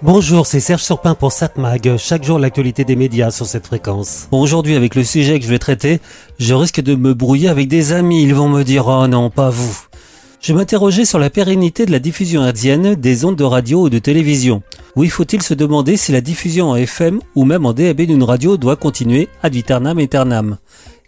Bonjour, c'est Serge Surpin pour SatMag. Chaque jour, l'actualité des médias sur cette fréquence. Bon, aujourd'hui, avec le sujet que je vais traiter, je risque de me brouiller avec des amis. Ils vont me dire, oh non, pas vous. Je m'interrogeais sur la pérennité de la diffusion hertzienne des ondes de radio ou de télévision. Oui, faut-il se demander si la diffusion en FM ou même en DAB d'une radio doit continuer ad vitam aeternam?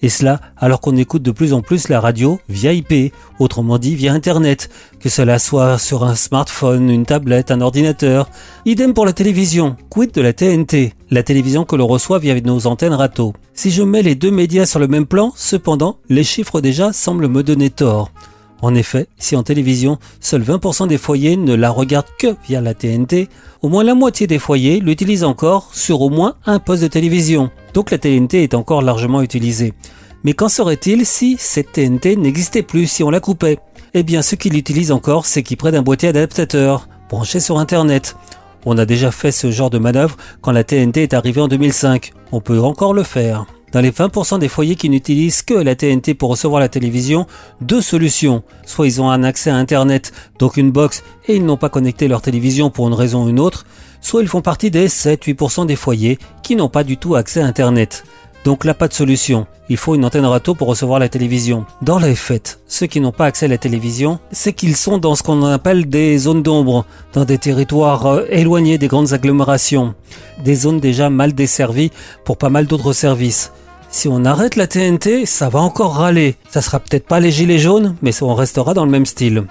Et cela alors qu'on écoute de plus en plus la radio via IP, autrement dit via Internet, que cela soit sur un smartphone, une tablette, un ordinateur. Idem pour la télévision. Quid de la TNT, la télévision que l'on reçoit via nos antennes râteaux. Si je mets les deux médias sur le même plan, cependant, les chiffres déjà semblent me donner tort. En effet, si en télévision, seuls 20% des foyers ne la regardent que via la TNT, au moins la moitié des foyers l'utilisent encore sur au moins un poste de télévision. Donc la TNT est encore largement utilisée. Mais qu'en serait-il si cette TNT n'existait plus, si on la coupait? Eh bien, ceux qui l'utilisent encore, c'est qui près d'un boîtier adaptateur, branché sur Internet. On a déjà fait ce genre de manœuvre quand la TNT est arrivée en 2005. On peut encore le faire. Dans les 20% des foyers qui n'utilisent que la TNT pour recevoir la télévision, deux solutions. Soit ils ont un accès à Internet, donc une box, et ils n'ont pas connecté leur télévision pour une raison ou une autre, soit ils font partie des 7-8% des foyers qui n'ont pas du tout accès à Internet. Donc là, pas de solution. Il faut une antenne râteau pour recevoir la télévision. Dans les faits, ceux qui n'ont pas accès à la télévision, c'est qu'ils sont dans ce qu'on appelle des zones d'ombre, dans des territoires euh, éloignés des grandes agglomérations, des zones déjà mal desservies pour pas mal d'autres services. Si on arrête la TNT, ça va encore râler. Ça sera peut-être pas les gilets jaunes, mais on restera dans le même style.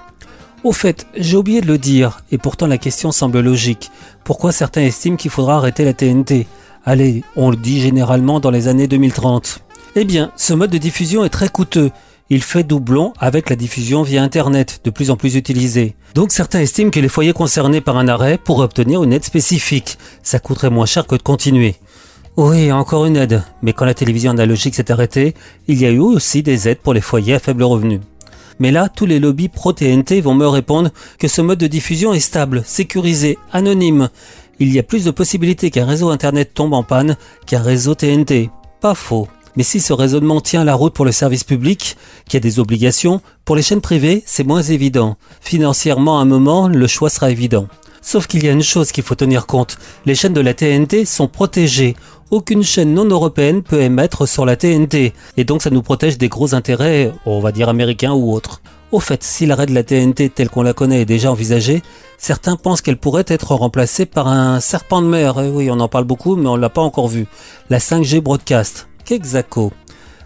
Au fait, j'ai oublié de le dire, et pourtant la question semble logique. Pourquoi certains estiment qu'il faudra arrêter la TNT Allez, on le dit généralement dans les années 2030. Eh bien, ce mode de diffusion est très coûteux. Il fait doublon avec la diffusion via Internet, de plus en plus utilisée. Donc certains estiment que les foyers concernés par un arrêt pourraient obtenir une aide spécifique. Ça coûterait moins cher que de continuer. Oui, encore une aide. Mais quand la télévision analogique s'est arrêtée, il y a eu aussi des aides pour les foyers à faible revenu. Mais là, tous les lobbies pro-TNT vont me répondre que ce mode de diffusion est stable, sécurisé, anonyme. Il y a plus de possibilités qu'un réseau Internet tombe en panne qu'un réseau TNT. Pas faux. Mais si ce raisonnement tient la route pour le service public, qui a des obligations, pour les chaînes privées, c'est moins évident. Financièrement, à un moment, le choix sera évident. Sauf qu'il y a une chose qu'il faut tenir compte. Les chaînes de la TNT sont protégées. Aucune chaîne non européenne peut émettre sur la TNT. Et donc ça nous protège des gros intérêts, on va dire américains ou autres. Au fait, si l'arrêt de la TNT telle qu'on la connaît est déjà envisagé, certains pensent qu'elle pourrait être remplacée par un serpent de mer. Eh oui, on en parle beaucoup, mais on l'a pas encore vu. La 5G Broadcast. Qu'exaco.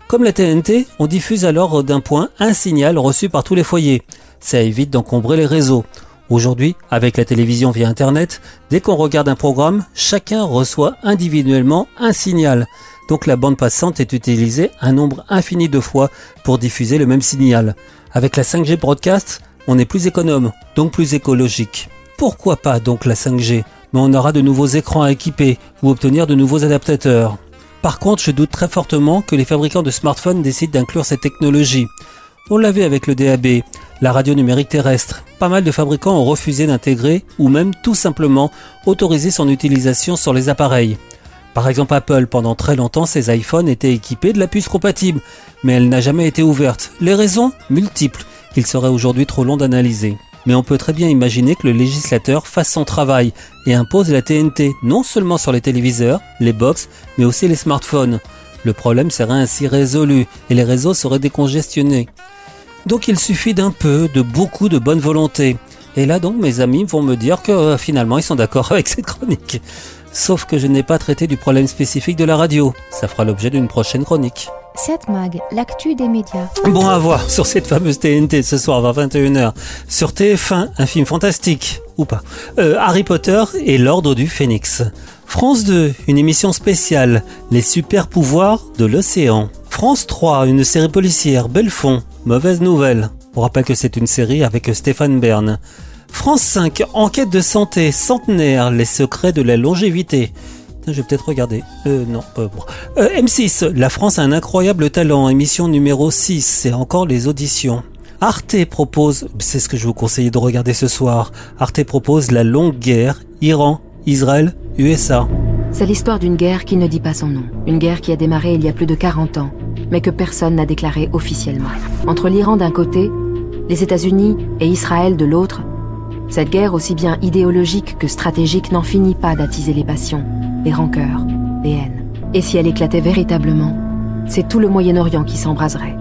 Comme la TNT, on diffuse alors d'un point un signal reçu par tous les foyers. Ça évite d'encombrer les réseaux. Aujourd'hui, avec la télévision via Internet, dès qu'on regarde un programme, chacun reçoit individuellement un signal. Donc la bande passante est utilisée un nombre infini de fois pour diffuser le même signal. Avec la 5G broadcast, on est plus économe, donc plus écologique. Pourquoi pas donc la 5G Mais on aura de nouveaux écrans à équiper ou obtenir de nouveaux adaptateurs. Par contre, je doute très fortement que les fabricants de smartphones décident d'inclure cette technologie. On l'a vu avec le DAB, la radio numérique terrestre. Pas mal de fabricants ont refusé d'intégrer ou même tout simplement autoriser son utilisation sur les appareils. Par exemple, Apple, pendant très longtemps, ses iPhones étaient équipés de la puce compatible, mais elle n'a jamais été ouverte. Les raisons Multiples, qu'il serait aujourd'hui trop long d'analyser. Mais on peut très bien imaginer que le législateur fasse son travail et impose la TNT non seulement sur les téléviseurs, les box, mais aussi les smartphones. Le problème serait ainsi résolu et les réseaux seraient décongestionnés. Donc il suffit d'un peu, de beaucoup de bonne volonté. Et là donc mes amis vont me dire que euh, finalement ils sont d'accord avec cette chronique. Sauf que je n'ai pas traité du problème spécifique de la radio. Ça fera l'objet d'une prochaine chronique. 7 Mag, l'actu des médias. Bon à voir sur cette fameuse TNT ce soir à 21h. Sur TF1, un film fantastique, ou pas. Euh, Harry Potter et l'Ordre du Phénix. France 2, une émission spéciale, Les super pouvoirs de l'océan. France 3, une série policière, Belfond, mauvaise nouvelle. On rappelle que c'est une série avec Stéphane Bern. France 5, enquête de santé, centenaire, les secrets de la longévité. Je vais peut-être regarder. Euh, non, euh, euh, M6, la France a un incroyable talent, émission numéro 6, c'est encore les auditions. Arte propose, c'est ce que je vous conseille de regarder ce soir, Arte propose la longue guerre, Iran, Israël, USA. C'est l'histoire d'une guerre qui ne dit pas son nom. Une guerre qui a démarré il y a plus de 40 ans, mais que personne n'a déclaré officiellement. Entre l'Iran d'un côté, les États-Unis et Israël de l'autre, Cette guerre, aussi bien idéologique que stratégique, n'en finit pas d'attiser les passions, les rancœurs, les haines. Et si elle éclatait véritablement, c'est tout le Moyen-Orient qui s'embraserait,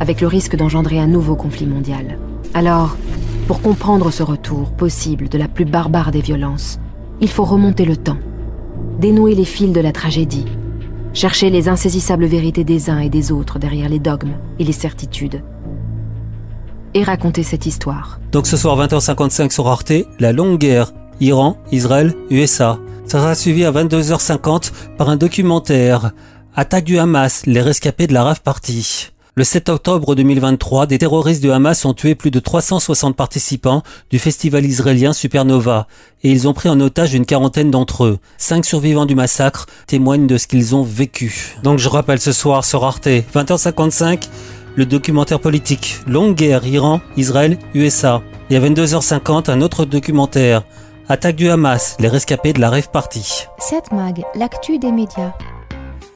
avec le risque d'engendrer un nouveau conflit mondial. Alors, pour comprendre ce retour possible de la plus barbare des violences, il faut remonter le temps, dénouer les fils de la tragédie, chercher les insaisissables vérités des uns et des autres derrière les dogmes et les certitudes, et raconter cette histoire. Donc ce soir 20h55 sur Arte, la longue guerre, Iran, Israël, USA. Ça sera suivi à 22h50 par un documentaire, Attaque du Hamas, les rescapés de la rave party. Le 7 octobre 2023, des terroristes de Hamas ont tué plus de 360 participants du festival israélien Supernova et ils ont pris en otage une quarantaine d'entre eux. Cinq survivants du massacre témoignent de ce qu'ils ont vécu. Donc je rappelle ce soir sur Arte, 20h55, le documentaire politique Longue guerre Iran, Israël, USA. Et à 22h50, un autre documentaire Attaque du Hamas, les rescapés de la rêve party. 7 Mag, l'actu des médias.